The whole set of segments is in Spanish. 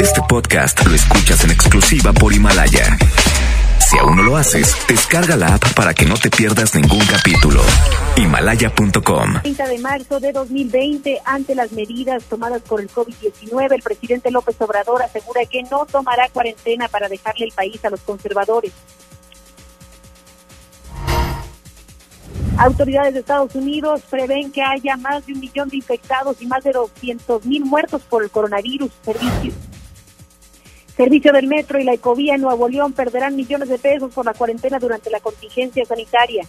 Este podcast lo escuchas en exclusiva por Himalaya. Si aún no lo haces, descarga la app para que no te pierdas ningún capítulo. Himalaya.com 30 de marzo de 2020, ante las medidas tomadas por el COVID-19, el presidente López Obrador asegura que no tomará cuarentena para dejarle el país a los conservadores. Autoridades de Estados Unidos prevén que haya más de un millón de infectados y más de 200 mil muertos por el coronavirus. Servicio, Servicio del Metro y la Ecovía en Nuevo León perderán millones de pesos por la cuarentena durante la contingencia sanitaria.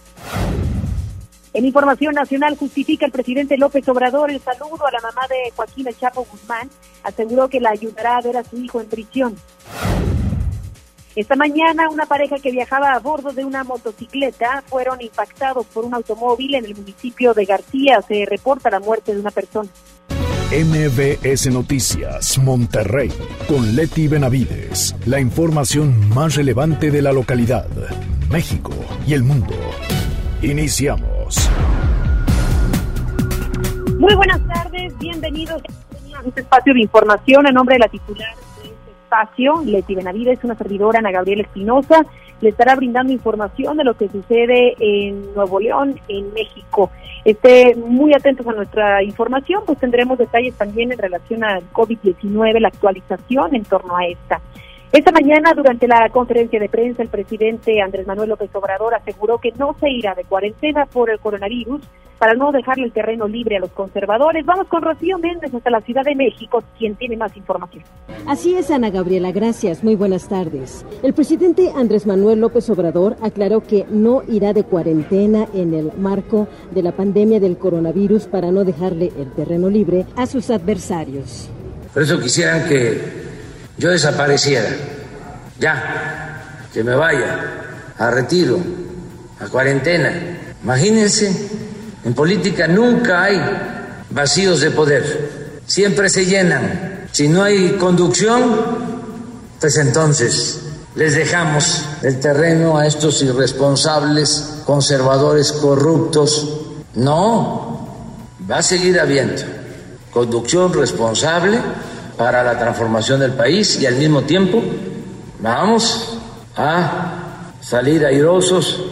En información nacional justifica el presidente López Obrador el saludo a la mamá de Joaquín El Chapo Guzmán. Aseguró que la ayudará a ver a su hijo en prisión. Esta mañana una pareja que viajaba a bordo de una motocicleta fueron impactados por un automóvil en el municipio de García. Se reporta la muerte de una persona. MBS Noticias, Monterrey, con Leti Benavides. La información más relevante de la localidad, México y el mundo. Iniciamos. Muy buenas tardes, bienvenidos a este espacio de información a nombre de la titular espacio, Leti Benavides, una servidora, Ana Gabriela Espinosa, le estará brindando información de lo que sucede en Nuevo León, en México. Esté muy atentos a nuestra información, pues tendremos detalles también en relación al COVID-19, la actualización en torno a esta. Esta mañana, durante la conferencia de prensa, el presidente Andrés Manuel López Obrador aseguró que no se irá de cuarentena por el coronavirus para no dejarle el terreno libre a los conservadores. Vamos con Rocío Méndez hasta la Ciudad de México, quien tiene más información. Así es, Ana Gabriela, gracias. Muy buenas tardes. El presidente Andrés Manuel López Obrador aclaró que no irá de cuarentena en el marco de la pandemia del coronavirus para no dejarle el terreno libre a sus adversarios. Por eso quisieran que yo desapareciera, ya, que me vaya a retiro, a cuarentena. Imagínense, en política nunca hay vacíos de poder, siempre se llenan. Si no hay conducción, pues entonces les dejamos el terreno a estos irresponsables, conservadores, corruptos. No, va a seguir habiendo conducción responsable para la transformación del país y al mismo tiempo vamos a salir airosos.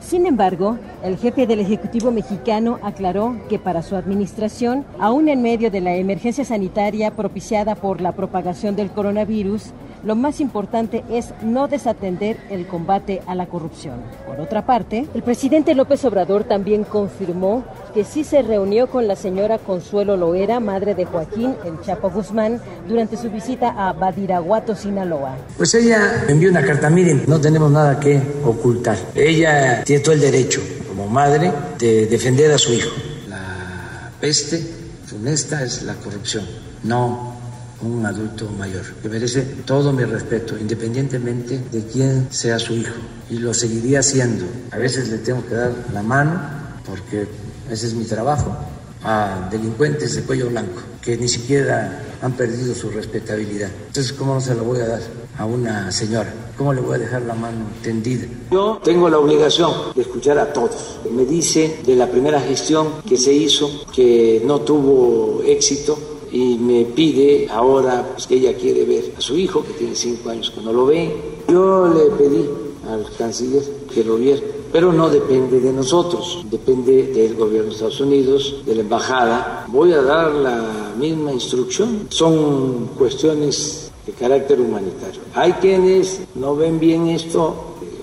Sin embargo, el jefe del Ejecutivo mexicano aclaró que para su administración, aún en medio de la emergencia sanitaria propiciada por la propagación del coronavirus, lo más importante es no desatender el combate a la corrupción. Por otra parte, el presidente López Obrador también confirmó que sí se reunió con la señora Consuelo Loera, madre de Joaquín El Chapo Guzmán, durante su visita a Badiraguato, Sinaloa. Pues ella envió una carta, miren, no tenemos nada que ocultar. Ella tiene todo el derecho, como madre, de defender a su hijo. La peste funesta es la corrupción, no un adulto mayor, que merece todo mi respeto, independientemente de quién sea su hijo. Y lo seguiría haciendo. A veces le tengo que dar la mano, porque ese es mi trabajo, a delincuentes de cuello blanco, que ni siquiera han perdido su respetabilidad. Entonces, ¿cómo no se lo voy a dar a una señora? ¿Cómo le voy a dejar la mano tendida? Yo tengo la obligación de escuchar a todos. Me dice de la primera gestión que se hizo que no tuvo éxito y me pide ahora pues, que ella quiere ver a su hijo, que tiene cinco años que no lo ve. Yo le pedí al canciller que lo viera, pero no depende de nosotros, depende del gobierno de Estados Unidos, de la embajada. Voy a dar la misma instrucción. Son cuestiones de carácter humanitario. Hay quienes no ven bien esto,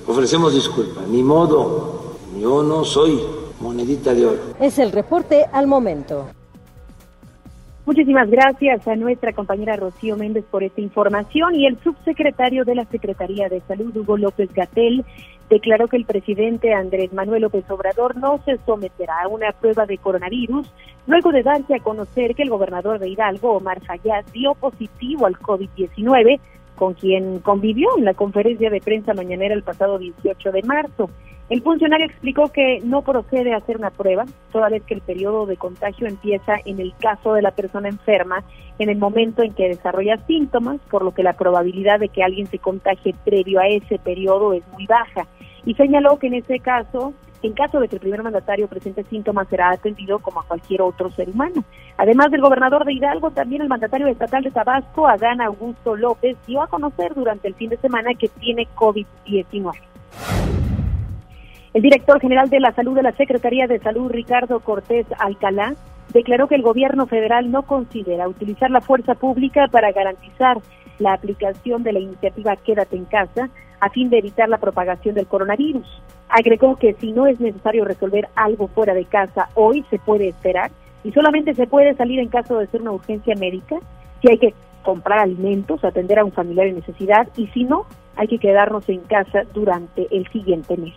ofrecemos disculpas, ni modo, yo no soy monedita de oro. Es el reporte al momento. Muchísimas gracias a nuestra compañera Rocío Méndez por esta información y el subsecretario de la Secretaría de Salud, Hugo López Gatel, declaró que el presidente Andrés Manuel López Obrador no se someterá a una prueba de coronavirus luego de darse a conocer que el gobernador de Hidalgo, Omar Fayad, dio positivo al COVID-19 con quien convivió en la conferencia de prensa mañanera el pasado 18 de marzo. El funcionario explicó que no procede a hacer una prueba, toda vez que el periodo de contagio empieza en el caso de la persona enferma en el momento en que desarrolla síntomas, por lo que la probabilidad de que alguien se contagie previo a ese periodo es muy baja. Y señaló que en ese caso En caso de que el primer mandatario presente síntomas, será atendido como a cualquier otro ser humano. Además del gobernador de Hidalgo, también el mandatario estatal de Tabasco, Adán Augusto López, dio a conocer durante el fin de semana que tiene COVID-19. El director general de la Salud de la Secretaría de Salud, Ricardo Cortés Alcalá, declaró que el gobierno federal no considera utilizar la fuerza pública para garantizar la aplicación de la iniciativa Quédate en casa a fin de evitar la propagación del coronavirus. Agregó que si no es necesario resolver algo fuera de casa hoy, se puede esperar y solamente se puede salir en caso de ser una urgencia médica, si hay que comprar alimentos, atender a un familiar en necesidad y si no, hay que quedarnos en casa durante el siguiente mes.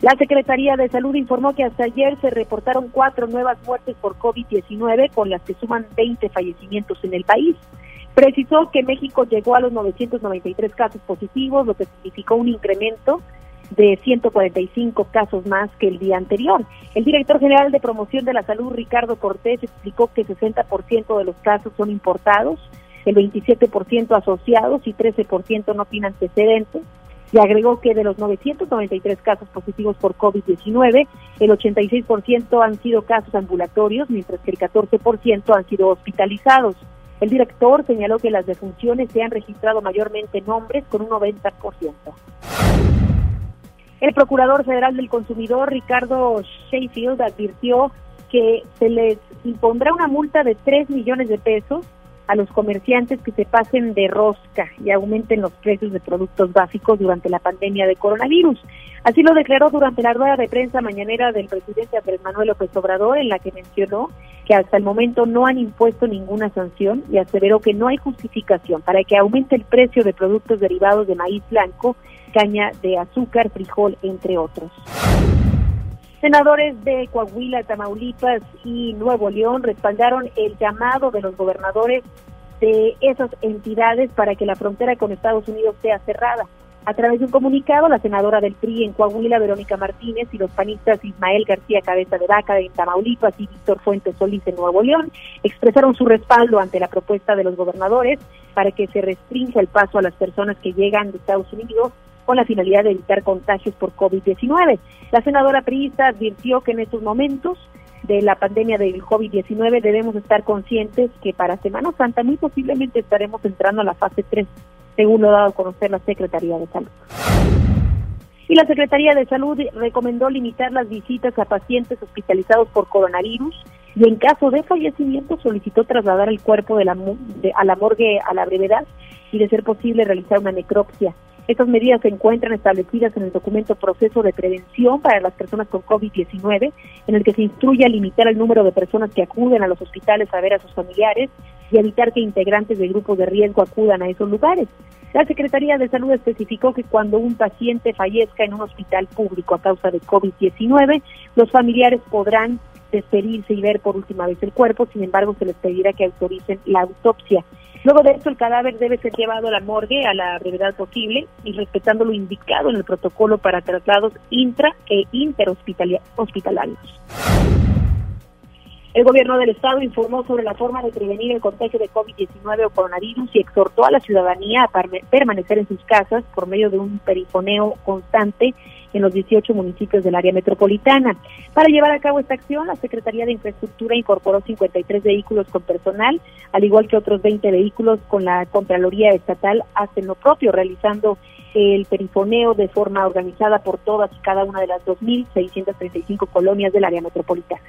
La Secretaría de Salud informó que hasta ayer se reportaron cuatro nuevas muertes por COVID-19, con las que suman 20 fallecimientos en el país. Precisó que México llegó a los 993 casos positivos, lo que significó un incremento de 145 casos más que el día anterior. El director general de promoción de la salud, Ricardo Cortés, explicó que 60% de los casos son importados, el 27% asociados y 13% no tienen antecedentes y agregó que de los 993 casos positivos por COVID-19, el 86% han sido casos ambulatorios, mientras que el 14% han sido hospitalizados. El director señaló que las defunciones se han registrado mayormente en hombres con un 90%. El Procurador Federal del Consumidor, Ricardo Sheffield, advirtió que se les impondrá una multa de 3 millones de pesos a los comerciantes que se pasen de rosca y aumenten los precios de productos básicos durante la pandemia de coronavirus. Así lo declaró durante la rueda de prensa mañanera del presidente Andrés Manuel López Obrador, en la que mencionó que hasta el momento no han impuesto ninguna sanción y aseveró que no hay justificación para que aumente el precio de productos derivados de maíz blanco, caña de azúcar, frijol, entre otros. Senadores de Coahuila, Tamaulipas y Nuevo León respaldaron el llamado de los gobernadores de esas entidades para que la frontera con Estados Unidos sea cerrada. A través de un comunicado, la senadora del PRI en Coahuila, Verónica Martínez, y los panistas Ismael García Cabeza de Vaca en Tamaulipas y Víctor Fuentes Solís en Nuevo León expresaron su respaldo ante la propuesta de los gobernadores para que se restrinja el paso a las personas que llegan de Estados Unidos con la finalidad de evitar contagios por COVID-19. La senadora priista advirtió que en estos momentos de la pandemia del COVID-19 debemos estar conscientes que para Semana Santa muy posiblemente estaremos entrando a la fase 3, según lo ha dado a conocer la Secretaría de Salud. Y la Secretaría de Salud recomendó limitar las visitas a pacientes hospitalizados por coronavirus y en caso de fallecimiento solicitó trasladar el cuerpo de la, a la morgue a la brevedad y de ser posible realizar una necropsia. Estas medidas se encuentran establecidas en el documento Proceso de Prevención para las personas con COVID-19, en el que se instruye a limitar el número de personas que acuden a los hospitales a ver a sus familiares y evitar que integrantes de grupos de riesgo acudan a esos lugares. La Secretaría de Salud especificó que cuando un paciente fallezca en un hospital público a causa de COVID-19, los familiares podrán despedirse y ver por última vez el cuerpo, sin embargo se les pedirá que autoricen la autopsia. Luego de esto, el cadáver debe ser llevado a la morgue a la brevedad posible y respetando lo indicado en el protocolo para traslados intra e interhospitalarios. El gobierno del estado informó sobre la forma de prevenir el contagio de COVID-19 o coronavirus y exhortó a la ciudadanía a permanecer en sus casas por medio de un perifoneo constante en los 18 municipios del área metropolitana. Para llevar a cabo esta acción, la Secretaría de Infraestructura incorporó 53 vehículos con personal, al igual que otros 20 vehículos con la Contraloría Estatal hacen lo propio, realizando el perifoneo de forma organizada por todas y cada una de las 2.635 colonias del área metropolitana.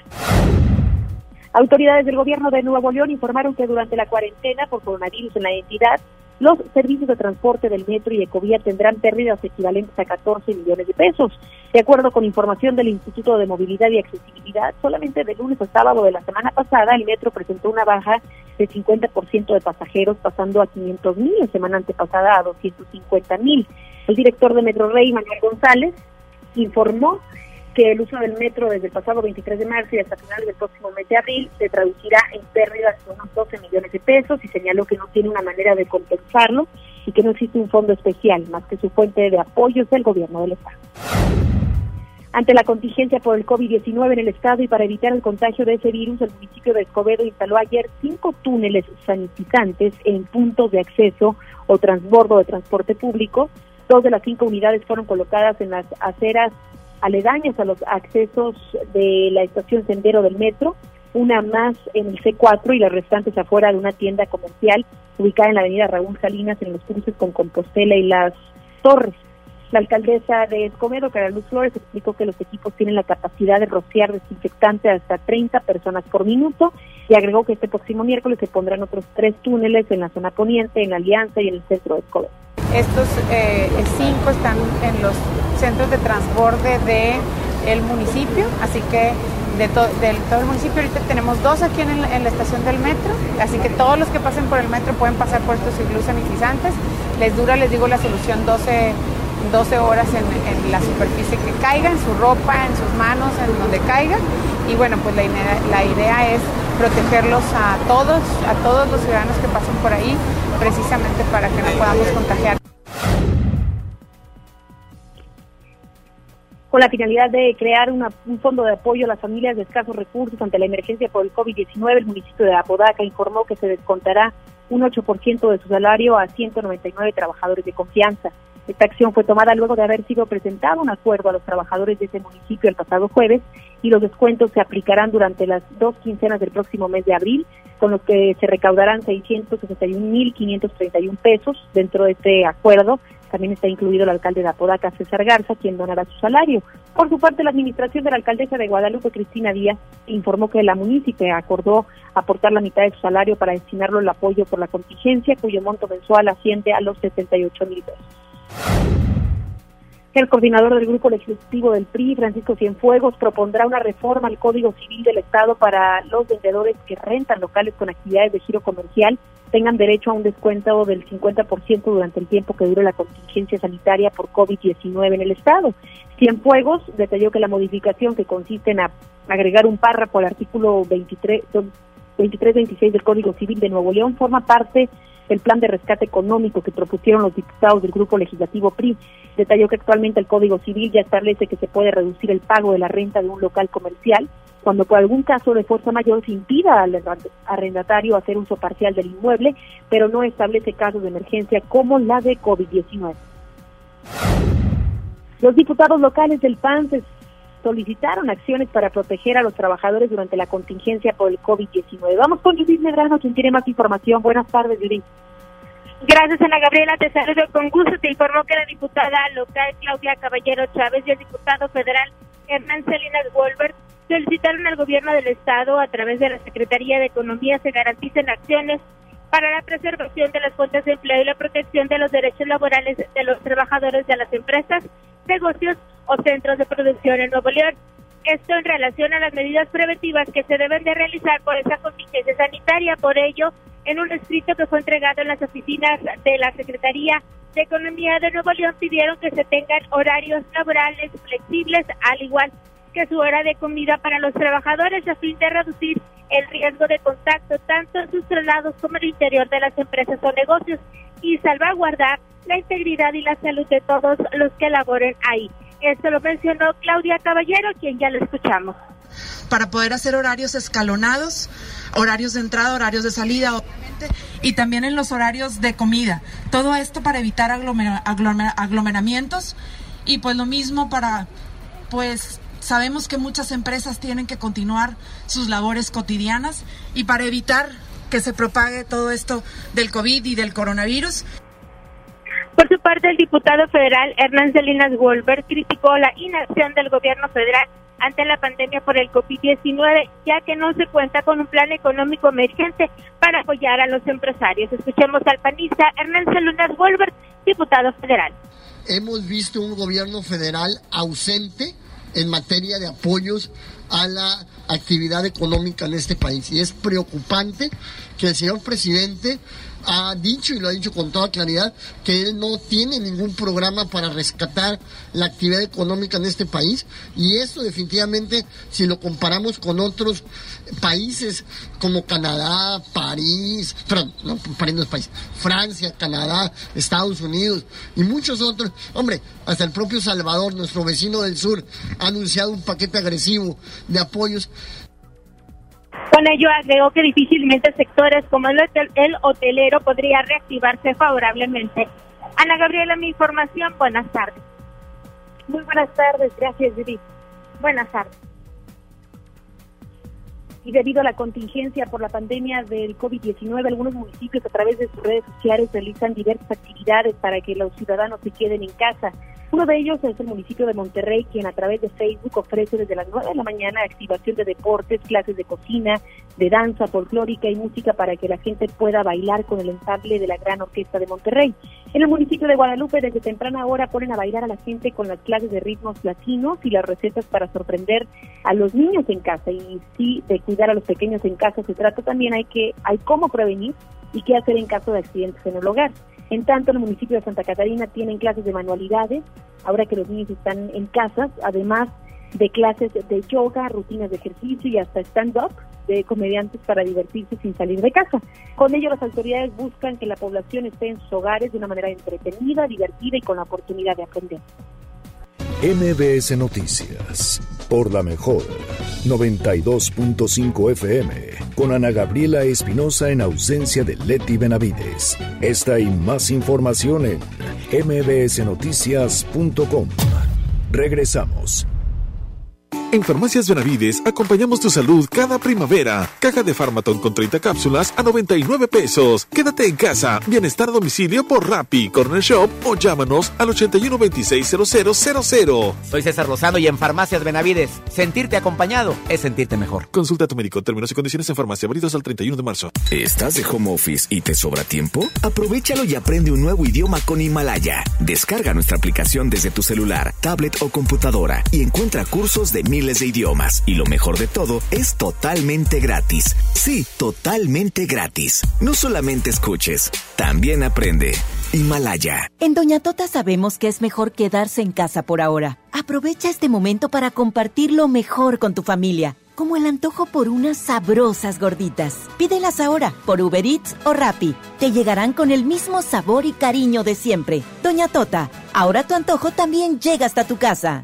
Autoridades del gobierno de Nuevo León informaron que durante la cuarentena por coronavirus en la entidad, los servicios de transporte del metro y Ecovía tendrán pérdidas equivalentes a 14 millones de pesos. De acuerdo con información del Instituto de Movilidad y Accesibilidad, solamente de lunes a sábado de la semana pasada, el metro presentó una baja de 50% de pasajeros, pasando a 500 mil, la semana antepasada a 250 mil. El director de Metro Rey, Manuel González, informó que el uso del metro desde el pasado 23 de marzo y hasta finales del próximo mes de abril se traducirá en pérdidas de unos 12 millones de pesos y señaló que no tiene una manera de compensarlo y que no existe un fondo especial más que su fuente de apoyos del gobierno del Estado. Ante la contingencia por el COVID-19 en el Estado y para evitar el contagio de ese virus, el municipio de Escobedo instaló ayer cinco túneles sanitizantes en puntos de acceso o transbordo de transporte público. Dos de las cinco unidades fueron colocadas en las aceras aledañas a los accesos de la estación Sendero del Metro, una más en el C4 y las restantes afuera de una tienda comercial ubicada en la avenida Raúl Salinas en los cruces con Compostela y las Torres. La alcaldesa de Escobedo, Cara Luz Flores, explicó que los equipos tienen la capacidad de rociar desinfectante hasta 30 personas por minuto y agregó que este próximo miércoles se pondrán otros tres túneles en la zona poniente, en Alianza y en el centro de Escobedo. Estos eh, cinco están en los centros de transborde de el municipio, así que de, todo el municipio ahorita tenemos dos aquí en, la estación del metro, así que todos los que pasen por el metro pueden pasar por estos iglús sanitizantes. Les dura, les digo, la solución 12, 12 horas en, la superficie que caiga, en su ropa, en sus manos, en donde caiga. Y bueno, pues la idea, la idea es protegerlos a todos, a todos los ciudadanos que pasen por ahí, precisamente para que no podamos contagiar. con la finalidad de crear un fondo de apoyo a las familias de escasos recursos ante la emergencia por el COVID-19, el municipio de Apodaca informó que se descontará un 8% de su salario a 199 trabajadores de confianza. Esta acción fue tomada luego de haber sido presentado un acuerdo a los trabajadores de ese municipio el pasado jueves y los descuentos se aplicarán durante las dos quincenas del próximo mes de abril, con los que se recaudarán 661.531 pesos dentro de este acuerdo también está incluido el alcalde de Apodaca, César Garza, quien donará su salario. Por su parte, la administración de la alcaldesa de Guadalupe, Cristina Díaz, informó que la municipio acordó aportar la mitad de su salario para destinarlo al apoyo por la contingencia, cuyo monto mensual asciende a los 78 mil pesos. El coordinador del grupo legislativo del PRI, Francisco Cienfuegos, propondrá una reforma al Código Civil del Estado para los vendedores que rentan locales con actividades de giro comercial tengan derecho a un descuento del 50% durante el tiempo que dure la contingencia sanitaria por COVID-19 en el Estado. Cienfuegos detalló que la modificación que consiste en agregar un párrafo al artículo 23, 2326 del Código Civil de Nuevo León forma parte del plan de rescate económico que propusieron los diputados del Grupo Legislativo PRI. Detalló que actualmente el Código Civil ya establece que se puede reducir el pago de la renta de un local comercial cuando por algún caso de fuerza mayor se impida al arrendatario hacer uso parcial del inmueble, pero no establece casos de emergencia como la de COVID-19. Los diputados locales del PAN solicitaron acciones para proteger a los trabajadores durante la contingencia por el COVID-19. Vamos con Judith Medrano, quien tiene más información. Buenas tardes, Judith. Gracias, Ana Gabriela. Te saludo con gusto. Te informó que la diputada local Claudia Caballero Chávez y el diputado federal Hernán Salinas Wolbert solicitaron al gobierno del estado a través de la Secretaría de Economía se garanticen acciones para la preservación de las fuentes de empleo y la protección de los derechos laborales de los trabajadores de las empresas, negocios o centros de producción en Nuevo León. Esto en relación a las medidas preventivas que se deben de realizar por esa contingencia sanitaria. Por ello, en un escrito que fue entregado en las oficinas de la Secretaría de Economía de Nuevo León, pidieron que se tengan horarios laborales flexibles, al igual su hora de comida para los trabajadores a fin de reducir el riesgo de contacto tanto en sus traslados como en el interior de las empresas o negocios y salvaguardar la integridad y la salud de todos los que laboren ahí. Esto lo mencionó Claudia Caballero, quien ya lo escuchamos. Para poder hacer horarios escalonados, horarios de entrada, horarios de salida, obviamente, y también en los horarios de comida. Todo esto para evitar aglomeramientos y pues lo mismo para pues Sabemos que muchas empresas tienen que continuar sus labores cotidianas y para evitar que se propague todo esto del COVID y del coronavirus. Por su parte, el diputado federal Hernán Salinas Wolver criticó la inacción del gobierno federal ante la pandemia por el COVID-19, ya que no se cuenta con un plan económico emergente para apoyar a los empresarios. Escuchemos al panista Hernán Salinas Wolver, diputado federal. Hemos visto un gobierno federal ausente en materia de apoyos a la actividad económica en este país. Y es preocupante que el señor presidente ha dicho y lo ha dicho con toda claridad que él no tiene ningún programa para rescatar la actividad económica en este país. Y esto definitivamente si lo comparamos con otros países como Canadá, París, no, París país, Francia, Canadá, Estados Unidos y muchos otros, hombre, hasta el propio Salvador, nuestro vecino del sur, ha anunciado un paquete agresivo de apoyos con ello agregó que difícilmente sectores como el, hotelero podría reactivarse favorablemente. Ana Gabriela, mi información, buenas tardes. Muy buenas tardes, gracias Judith. Buenas tardes y debido a la contingencia por la pandemia del COVID-19, algunos municipios a través de sus redes sociales realizan diversas actividades para que los ciudadanos se queden en casa. Uno de ellos es el municipio de Monterrey, quien a través de Facebook ofrece desde las 9 de la mañana activación de deportes, clases de cocina, de danza folclórica y música para que la gente pueda bailar con el ensamble de la Gran Orquesta de Monterrey. En el municipio de Guadalupe, desde temprana hora, ponen a bailar a la gente con las clases de ritmos latinos y las recetas para sorprender a los niños en casa. Y sí, de cuidar a los pequeños en casa se trata también, hay que, hay cómo prevenir y qué hacer en caso de accidentes en el hogar. En tanto, en el municipio de Santa Catarina tienen clases de manualidades, ahora que los niños están en casa, además de clases de yoga, rutinas de ejercicio y hasta stand-up de comediantes para divertirse sin salir de casa. Con ello, las autoridades buscan que la población esté en sus hogares de una manera entretenida, divertida y con la oportunidad de aprender. MBS Noticias, por la mejor 92.5 FM, con Ana Gabriela Espinosa en ausencia de Leti Benavides. Esta y más información en mbsnoticias.com. Regresamos. En Farmacias Benavides acompañamos tu salud cada primavera. Caja de Farmaton con 30 cápsulas a 99 pesos. Quédate en casa. Bienestar a domicilio por Rappi, Corner Shop o llámanos al 81 26 Soy César Lozano y en Farmacias Benavides. Sentirte acompañado es sentirte mejor. Consulta a tu médico. Términos y condiciones en farmacia. Válidos al 31 de marzo. ¿Estás de home office y te sobra tiempo? Aprovechalo y aprende un nuevo idioma con Himalaya. Descarga nuestra aplicación desde tu celular, tablet o computadora y encuentra cursos de miles de idiomas. Y lo mejor de todo, es totalmente gratis. Sí, totalmente gratis. No solamente escuches, también aprende. Himalaya. En Doña Tota sabemos que es mejor quedarse en casa por ahora. Aprovecha este momento para compartir lo mejor con tu familia como el antojo por unas sabrosas gorditas. Pídelas ahora por Uber Eats o Rappi. Te llegarán con el mismo sabor y cariño de siempre. Doña Tota, ahora tu antojo también llega hasta tu casa.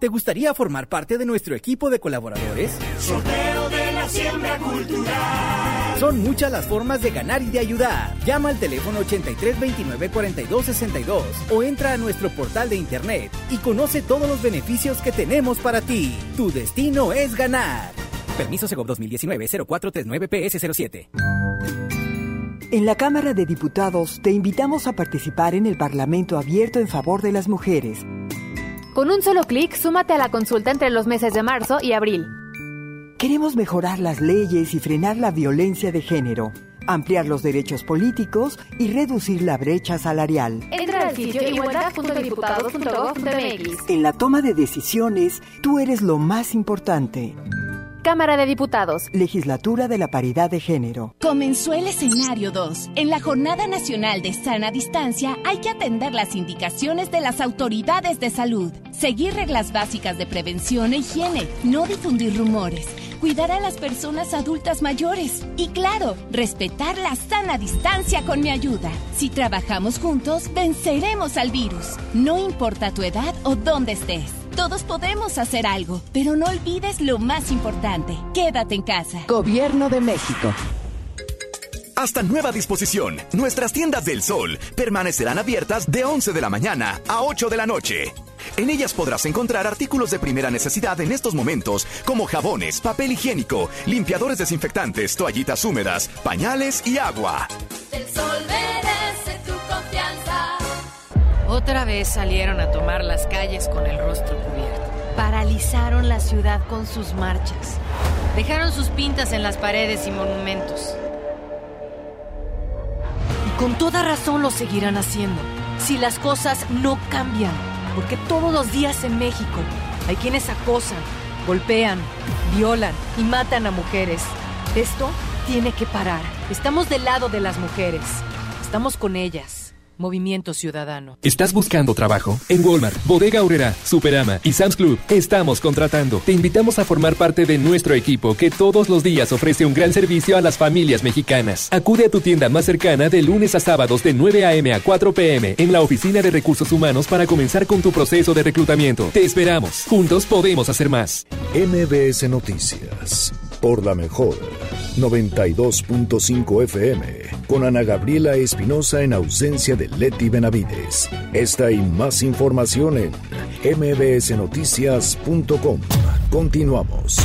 ¿Te gustaría formar parte de nuestro equipo de colaboradores? Sorteo de la siembra cultural. Son muchas las formas de ganar y de ayudar. Llama al teléfono 83 29 42 62 o entra a nuestro portal de internet y conoce todos los beneficios que tenemos para ti. Tu destino es ganar. Permiso Segov 2019 0439 PS07. En la Cámara de Diputados te invitamos a participar en el Parlamento Abierto en favor de las mujeres con un solo clic, súmate a la consulta entre los meses de marzo y abril. Queremos mejorar las leyes y frenar la violencia de género, ampliar los derechos políticos y reducir la brecha salarial. Entra al sitio igualdad.diputados.gov.mx. En la toma de decisiones, tú eres lo más importante. Cámara de Diputados. Legislatura de la Paridad de Género. Comenzó el escenario 2. En la Jornada Nacional de Sana Distancia hay que atender las indicaciones de las autoridades de salud, seguir reglas básicas de prevención e higiene, no difundir rumores, cuidar a las personas adultas mayores y claro, respetar la sana distancia con mi ayuda. Si trabajamos juntos, venceremos al virus. No importa tu edad o dónde estés. Todos podemos hacer algo, pero no olvides lo más importante. Quédate en casa. Gobierno de México. Hasta nueva disposición, nuestras tiendas del sol permanecerán abiertas de 11 de la mañana a 8 de la noche. En ellas podrás encontrar artículos de primera necesidad en estos momentos, como jabones, papel higiénico, limpiadores desinfectantes, toallitas húmedas, pañales y agua. El sol merece tu confianza. Otra vez salieron a tomar las calles con el rostro. Paralizaron la ciudad con sus marchas. Dejaron sus pintas en las paredes y monumentos. Y con toda razón lo seguirán haciendo. Si las cosas no cambian. Porque todos los días en México hay quienes acosan, golpean, violan y matan a mujeres. Esto tiene que parar. Estamos del lado de las mujeres. Estamos con ellas Movimiento Ciudadano. ¿Estás buscando trabajo? En Walmart, Bodega Aurrera, Superama y Sam's Club estamos contratando. Te invitamos a formar parte de nuestro equipo que todos los días ofrece un gran servicio a las familias mexicanas. Acude a tu tienda más cercana de lunes a sábados de 9 a.m. a 4 p.m. en la Oficina de Recursos Humanos para comenzar con tu proceso de reclutamiento. Te esperamos. Juntos podemos hacer más. MBS Noticias. Por la mejor. 92.5 FM, con Ana Gabriela Espinosa en ausencia de Leti Benavides. Esta y más información en mbsnoticias.com. Continuamos.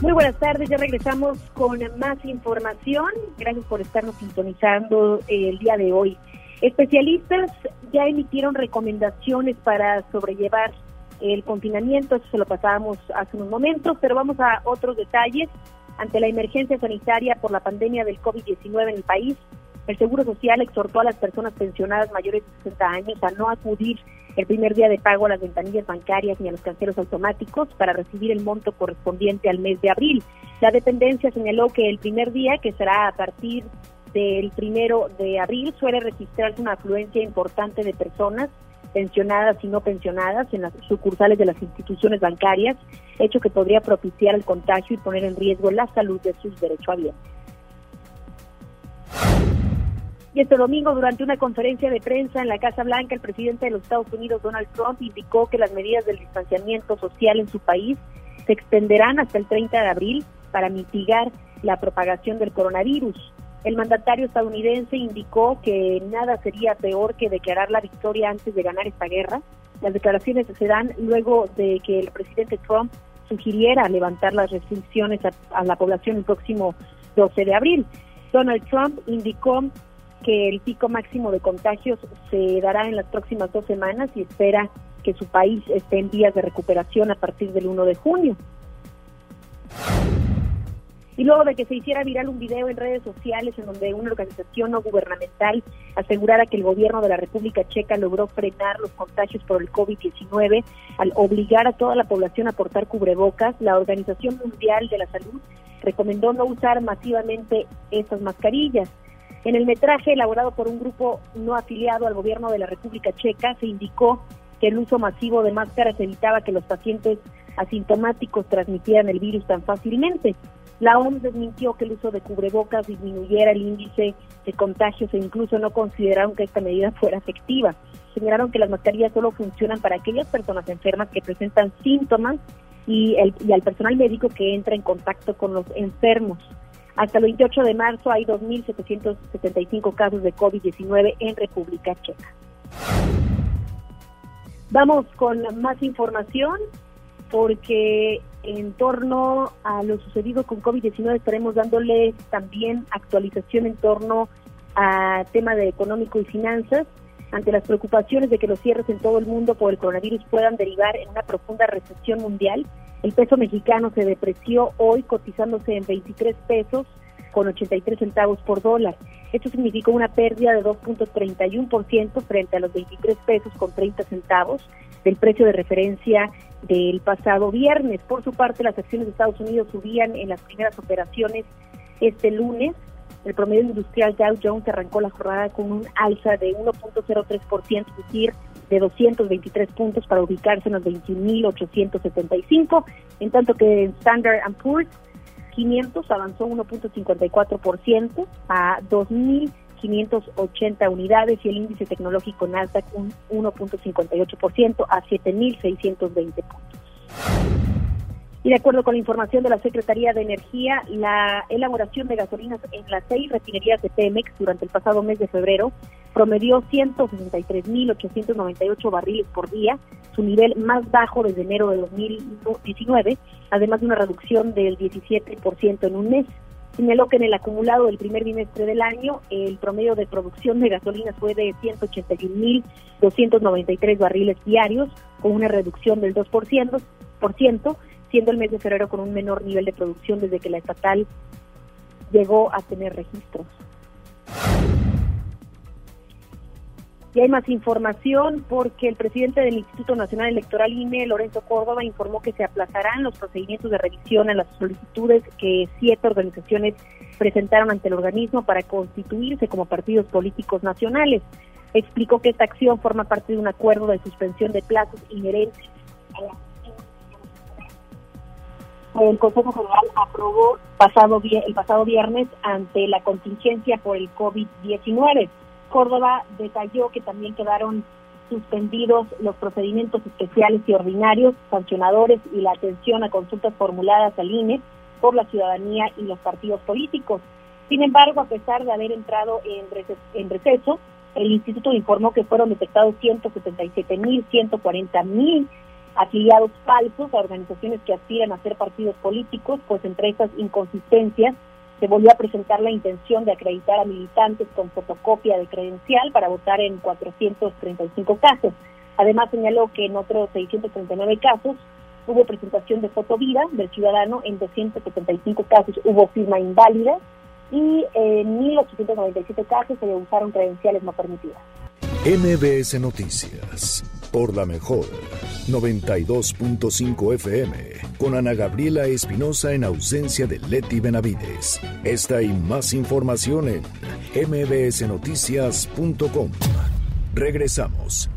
Muy buenas tardes, ya regresamos con más información. Gracias por estarnos sintonizando el día de hoy. Especialistas ya emitieron recomendaciones para sobrellevar el confinamiento, eso se lo pasábamos hace unos momentos, pero vamos a otros detalles. Ante la emergencia sanitaria por la pandemia del COVID-19 en el país, el Seguro Social exhortó a las personas pensionadas mayores de 60 años a no acudir el primer día de pago a las ventanillas bancarias ni a los canceros automáticos para recibir el monto correspondiente al mes de abril. La dependencia señaló que el primer día, que será a partir del primero de abril, suele registrarse una afluencia importante de personas pensionadas y no pensionadas en las sucursales de las instituciones bancarias, hecho que podría propiciar el contagio y poner en riesgo la salud de sus derechohabientes. Y este domingo, durante una conferencia de prensa en la Casa Blanca, el presidente de los Estados Unidos, Donald Trump, indicó que las medidas del distanciamiento social en su país se extenderán hasta el 30 de abril para mitigar la propagación del coronavirus. El mandatario estadounidense indicó que nada sería peor que declarar la victoria antes de ganar esta guerra. Las declaraciones se dan luego de que el presidente Trump sugiriera levantar las restricciones a, la población el próximo 12 de abril. Donald Trump indicó que el pico máximo de contagios se dará en las próximas dos semanas y espera que su país esté en vías de recuperación a partir del 1 de junio. Y luego de que se hiciera viral un video en redes sociales en donde una organización no gubernamental asegurara que el gobierno de la República Checa logró frenar los contagios por el COVID-19 al obligar a toda la población a portar cubrebocas, la Organización Mundial de la Salud recomendó no usar masivamente estas mascarillas. En el metraje elaborado por un grupo no afiliado al gobierno de la República Checa se indicó que el uso masivo de máscaras evitaba que los pacientes asintomáticos transmitieran el virus tan fácilmente. La OMS desmintió que el uso de cubrebocas disminuyera el índice de contagios e incluso no consideraron que esta medida fuera efectiva. Señalaron que las mascarillas solo funcionan para aquellas personas enfermas que presentan síntomas y, el, y al personal médico que entra en contacto con los enfermos. Hasta el 28 de marzo hay 2.775 casos de COVID-19 en República Checa. Vamos con más información porque en torno a lo sucedido con COVID-19 estaremos dándole también actualización en torno a tema de económico y finanzas ante las preocupaciones de que los cierres en todo el mundo por el coronavirus puedan derivar en una profunda recesión mundial. El peso mexicano se depreció hoy cotizándose en 23 pesos con 83 centavos por dólar. Esto significó una pérdida de 2.31% frente a los 23 pesos con 30 centavos del precio de referencia del pasado viernes. Por su parte, las acciones de Estados Unidos subían en las primeras operaciones este lunes. El promedio industrial Dow Jones arrancó la jornada con un alza de 1.03%, es decir, de 223 puntos para ubicarse en los 21.875, en tanto que Standard Poor's 500 avanzó 1.54% a 2.580 unidades y el índice tecnológico Nasdaq un 1.58% a 7.620 puntos. Y de acuerdo con la información de la Secretaría de Energía, la elaboración de gasolinas en las seis refinerías de Pemex durante el pasado mes de febrero promedió 163.898 barriles por día, su nivel más bajo desde enero de 2019, además de una reducción del 17% en un mes. Señaló que en el acumulado del primer bimestre del año, el promedio de producción de gasolina fue de 181.293 barriles diarios, con una reducción del 2%, siendo el mes de febrero con un menor nivel de producción desde que la estatal llegó a tener registros. Y hay más información porque el presidente del Instituto Nacional Electoral INE, Lorenzo Córdoba, informó que se aplazarán los procedimientos de revisión a las solicitudes que siete organizaciones presentaron ante el organismo para constituirse como partidos políticos nacionales. Explicó que esta acción forma parte de un acuerdo de suspensión de plazos inherentes a la el Consejo General aprobó pasado el pasado viernes ante la contingencia por el COVID-19. Córdoba detalló que también quedaron suspendidos los procedimientos especiales y ordinarios, sancionadores y la atención a consultas formuladas al INE por la ciudadanía y los partidos políticos. Sin embargo, a pesar de haber entrado en receso, en receso el instituto informó que fueron detectados 177.000, 140.000 afiliados falsos a organizaciones que aspiran a ser partidos políticos, pues entre esas inconsistencias se volvió a presentar la intención de acreditar a militantes con fotocopia de credencial para votar en 435 casos. Además señaló que en otros 639 casos hubo presentación de fotovida del ciudadano, en 275 casos hubo firma inválida y en 1897 casos se usaron credenciales no permitidas. MBS Noticias, por la mejor, 92.5 FM, con Ana Gabriela Espinosa en ausencia de Leti Benavides. Esta y más información en mbsnoticias.com. Regresamos.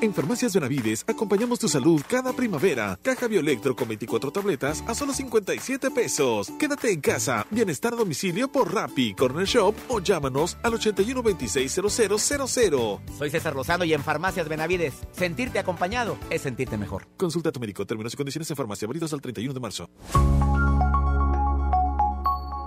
En Farmacias Benavides acompañamos tu salud cada primavera. Caja Bioelectro con 24 tabletas a solo 57 pesos. Quédate en casa. Bienestar a domicilio por Rappi, Corner Shop o llámanos al 81 26 Soy César Lozano y en Farmacias Benavides. Sentirte acompañado es sentirte mejor. Consulta a tu médico. Términos y condiciones en farmacia. Abridos al 31 de marzo.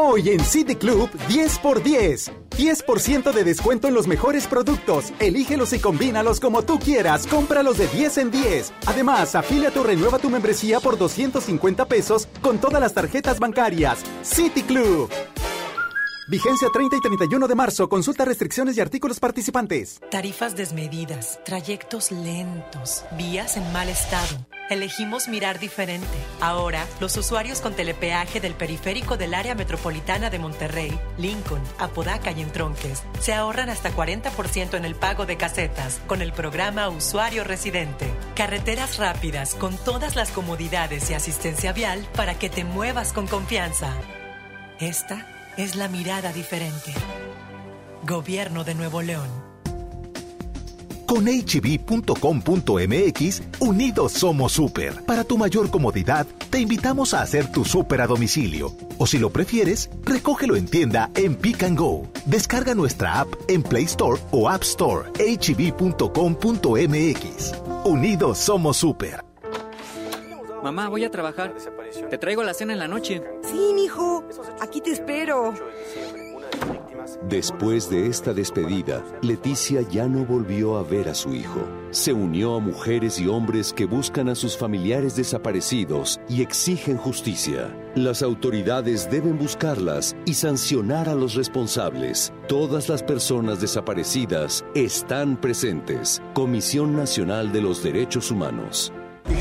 Hoy en City Club 10 por 10. 10% de descuento en los mejores productos. Elígelos y combínalos como tú quieras. Cómpralos de 10 en 10. Además, afíliate o renueva tu membresía por 250 pesos con todas las tarjetas bancarias. City Club. Vigencia 30 y 31 de marzo. Consulta restricciones y artículos participantes. Tarifas desmedidas, trayectos lentos, vías en mal estado. Elegimos mirar diferente. Ahora, los usuarios con telepeaje del periférico del área metropolitana de Monterrey, Lincoln, Apodaca y Entronques se ahorran hasta 40% en el pago de casetas con el programa Usuario Residente. Carreteras rápidas con todas las comodidades y asistencia vial para que te muevas con confianza. Esta es la mirada diferente. Gobierno de Nuevo León. Con hb.com.mx, unidos somos super. Para tu mayor comodidad, te invitamos a hacer tu super a domicilio. O si lo prefieres, recógelo en tienda en Pick and Go. Descarga nuestra app en Play Store o App Store. hb.com.mx. Unidos somos super. Mamá, voy a trabajar. Te traigo la cena en la noche. Sí, mijo. Aquí te espero. Después de esta despedida, Leticia ya no volvió a ver a su hijo. Se unió a mujeres y hombres que buscan a sus familiares desaparecidos y exigen justicia. Las autoridades deben buscarlas y sancionar a los responsables. Todas las personas desaparecidas están presentes. Comisión Nacional de los Derechos Humanos.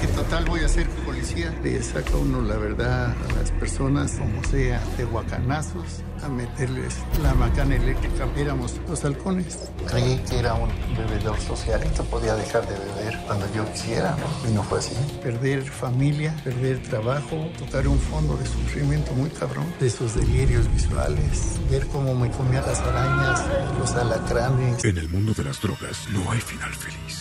Dije, total, voy a ser policía. Le saca uno la verdad a las personas, como sea, de guacanazos, a meterles la macana eléctrica. Éramos los halcones. Creí que era un bebedor social, esto podía dejar de beber cuando yo quisiera, ¿no? Y no fue así. Perder familia, perder trabajo, tocar un fondo de sufrimiento muy cabrón, de esos delirios visuales, ver cómo me comía las arañas, los alacranes. En el mundo de las drogas no hay final feliz.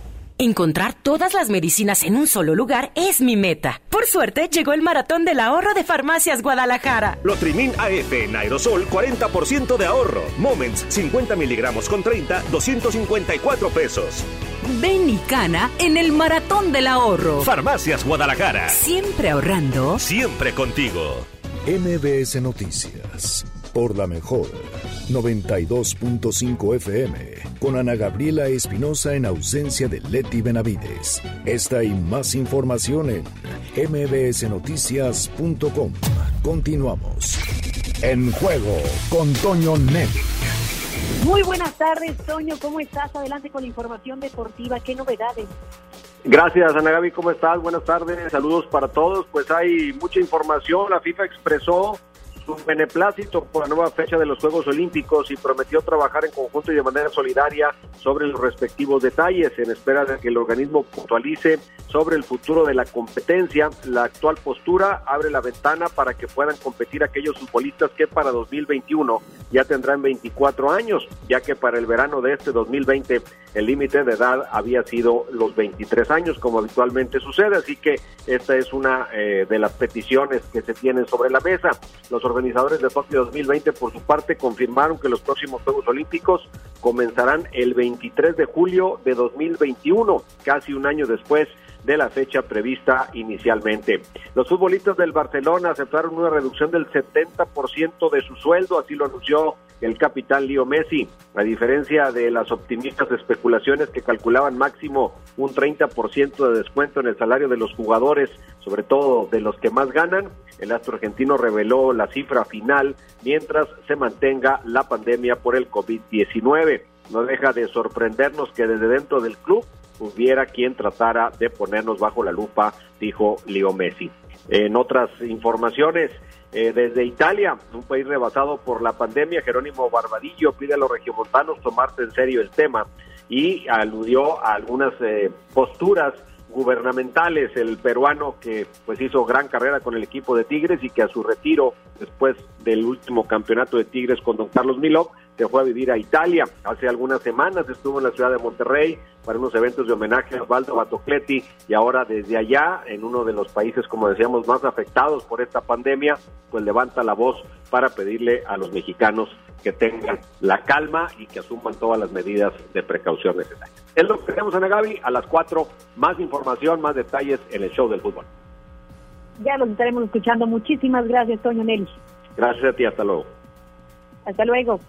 Encontrar todas las medicinas en un solo lugar es mi meta. Por suerte, llegó el maratón del ahorro de Farmacias Guadalajara. Lotrimin AF en aerosol, 40% de ahorro. Moments, 50 miligramos con 30, 254 pesos. Ven y cana en el maratón del ahorro. Farmacias Guadalajara. Siempre ahorrando. Siempre contigo. MBS Noticias. Por la mejor. 92.5 FM. Con Ana Gabriela Espinosa en ausencia de Leti Benavides. Esta y más información en mbsnoticias.com. Continuamos. En juego con Toño Net. Muy buenas tardes, Toño. ¿Cómo estás? Adelante con la información deportiva. ¿Qué novedades? Gracias, Ana Gaby. ¿Cómo estás? Buenas tardes. Saludos para todos. Pues hay mucha información. La FIFA expresó su beneplácito por la nueva fecha de los Juegos Olímpicos y prometió trabajar en conjunto y de manera solidaria sobre los respectivos detalles en espera de que el organismo puntualice sobre el futuro de la competencia. La actual postura abre la ventana para que puedan competir aquellos futbolistas que para 2021 ya tendrán 24 años, ya que para el verano de este 2020 el límite de edad había sido los 23 años, como habitualmente sucede. Así que esta es una eh, de las peticiones que se tienen sobre la mesa. Los organizadores de Tokio 2020, por su parte, confirmaron que los próximos Juegos Olímpicos comenzarán el 23 de julio de 2021, casi un año después de la fecha prevista inicialmente. Los futbolistas del Barcelona aceptaron una reducción del 70% de su sueldo, así lo anunció el capitán Leo Messi, a diferencia de las optimistas especulaciones que calculaban máximo un 30% de descuento en el salario de los jugadores, sobre todo de los que más ganan. El astro argentino reveló la cifra final mientras se mantenga la pandemia por el COVID-19. No deja de sorprendernos que desde dentro del club hubiera quien tratara de ponernos bajo la lupa, dijo Leo Messi. En otras informaciones, eh, desde Italia, un país rebasado por la pandemia, Jerónimo Barbadillo pide a los regiomontanos tomarse en serio el tema y aludió a algunas eh, posturas gubernamentales, el peruano que pues hizo gran carrera con el equipo de Tigres y que a su retiro después del último campeonato de Tigres con don Carlos Milok se fue a vivir a Italia. Hace algunas semanas estuvo en la ciudad de Monterrey para unos eventos de homenaje a Osvaldo Batocletti y ahora desde allá, en uno de los países, como decíamos, más afectados por esta pandemia, pues levanta la voz para pedirle a los mexicanos que tengan la calma y que asuman todas las medidas de precaución necesarias. Es lo que tenemos, Ana Gaby, a las 4, más información, más detalles en el show del fútbol. Ya los estaremos escuchando. Muchísimas gracias, Toño Nelly. Gracias a ti, hasta luego. Hasta luego.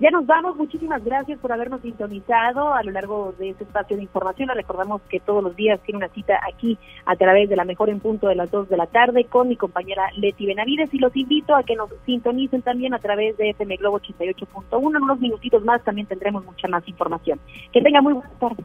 Ya nos vamos, muchísimas gracias por habernos sintonizado a lo largo de este espacio de información. Recordamos que todos los días tiene una cita aquí a través de la mejor en punto de las 2 de la tarde con mi compañera Leti Benavides y los invito a que nos sintonicen también a través de FM Globo 88.1. En unos minutitos más también tendremos mucha más información. Que tenga muy buenas tardes.